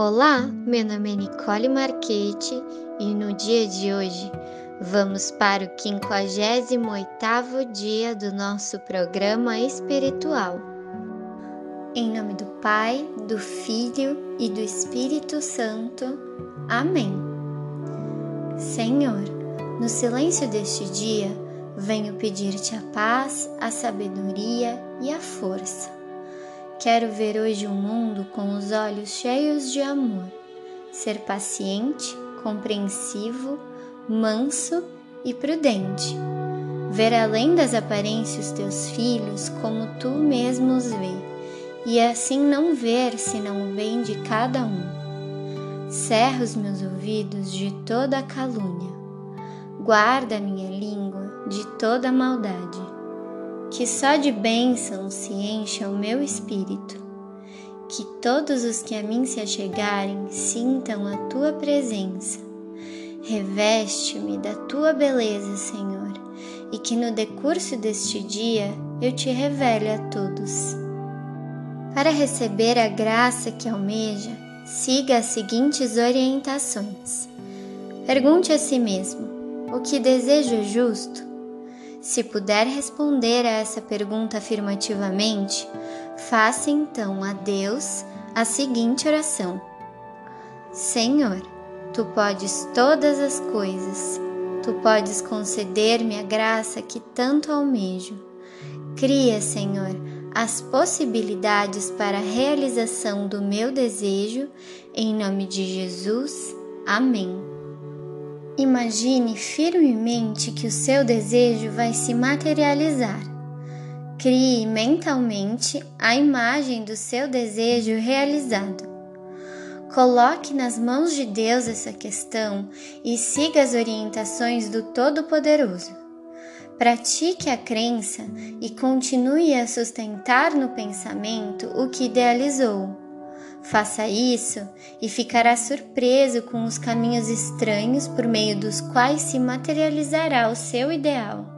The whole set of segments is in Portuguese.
Olá, meu nome é Nicole Marchetti e no dia de hoje vamos para o 58º dia do nosso programa espiritual. Em nome do Pai, do Filho e do Espírito Santo. Amém. Senhor, no silêncio deste dia, venho pedir-te a paz, a sabedoria e a força Quero ver hoje o mundo com os olhos cheios de amor, ser paciente, compreensivo, manso e prudente. Ver além das aparências teus filhos como tu mesmo os vê, e assim não ver senão o bem de cada um. Cerra os meus ouvidos de toda calúnia, guarda minha língua de toda maldade que só de bênçãos se encha o meu espírito, que todos os que a mim se achegarem sintam a tua presença. Reveste-me da tua beleza, Senhor, e que no decurso deste dia eu te revele a todos. Para receber a graça que almeja, siga as seguintes orientações. Pergunte a si mesmo: o que desejo é justo? Se puder responder a essa pergunta afirmativamente, faça então a Deus a seguinte oração: Senhor, tu podes todas as coisas, tu podes conceder-me a graça que tanto almejo. Cria, Senhor, as possibilidades para a realização do meu desejo, em nome de Jesus. Amém. Imagine firmemente que o seu desejo vai se materializar. Crie mentalmente a imagem do seu desejo realizado. Coloque nas mãos de Deus essa questão e siga as orientações do Todo-Poderoso. Pratique a crença e continue a sustentar no pensamento o que idealizou. Faça isso e ficará surpreso com os caminhos estranhos por meio dos quais se materializará o seu ideal.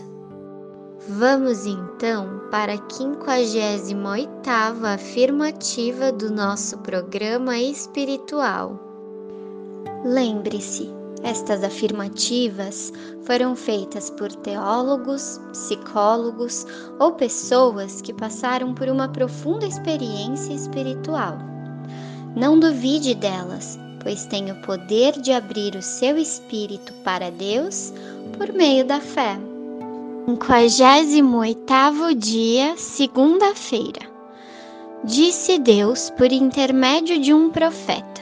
Vamos então para a 58ª afirmativa do nosso programa espiritual. Lembre-se, estas afirmativas foram feitas por teólogos, psicólogos ou pessoas que passaram por uma profunda experiência espiritual. Não duvide delas, pois têm o poder de abrir o seu espírito para Deus por meio da fé. 58 dia, segunda-feira. Disse Deus por intermédio de um profeta: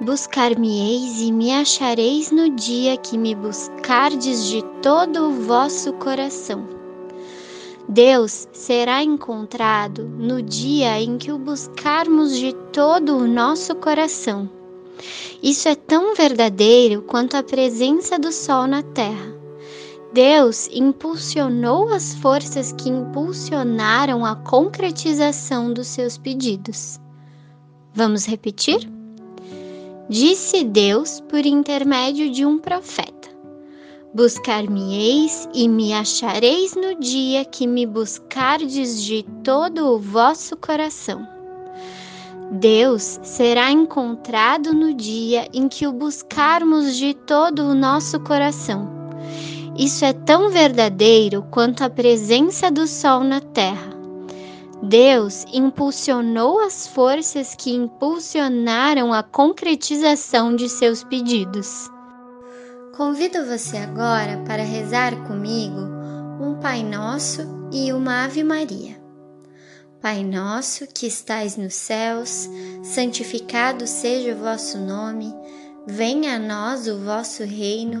Buscar-me-eis e me achareis no dia que me buscardes de todo o vosso coração. Deus será encontrado no dia em que o buscarmos de todo o nosso coração. Isso é tão verdadeiro quanto a presença do sol na terra. Deus impulsionou as forças que impulsionaram a concretização dos seus pedidos. Vamos repetir? Disse Deus por intermédio de um profeta: Buscar-me-eis e me achareis no dia que me buscardes de todo o vosso coração. Deus será encontrado no dia em que o buscarmos de todo o nosso coração. Isso é tão verdadeiro quanto a presença do sol na terra. Deus impulsionou as forças que impulsionaram a concretização de seus pedidos. Convido você agora para rezar comigo um Pai Nosso e uma Ave Maria. Pai nosso que estais nos céus, santificado seja o vosso nome, venha a nós o vosso reino,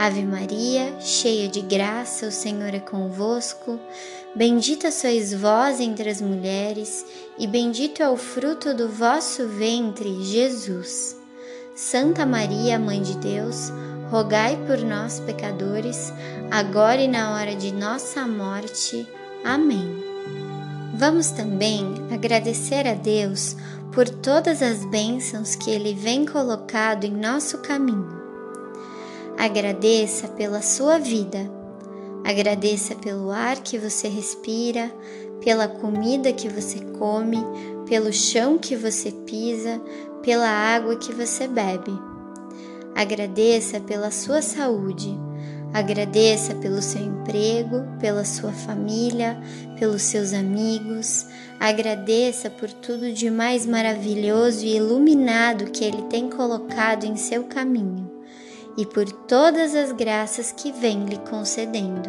Ave Maria, cheia de graça, o Senhor é convosco. Bendita sois vós entre as mulheres, e bendito é o fruto do vosso ventre, Jesus. Santa Maria, Mãe de Deus, rogai por nós, pecadores, agora e na hora de nossa morte. Amém. Vamos também agradecer a Deus por todas as bênçãos que Ele vem colocado em nosso caminho. Agradeça pela sua vida, agradeça pelo ar que você respira, pela comida que você come, pelo chão que você pisa, pela água que você bebe. Agradeça pela sua saúde, agradeça pelo seu emprego, pela sua família, pelos seus amigos, agradeça por tudo de mais maravilhoso e iluminado que Ele tem colocado em seu caminho e por todas as graças que vem lhe concedendo.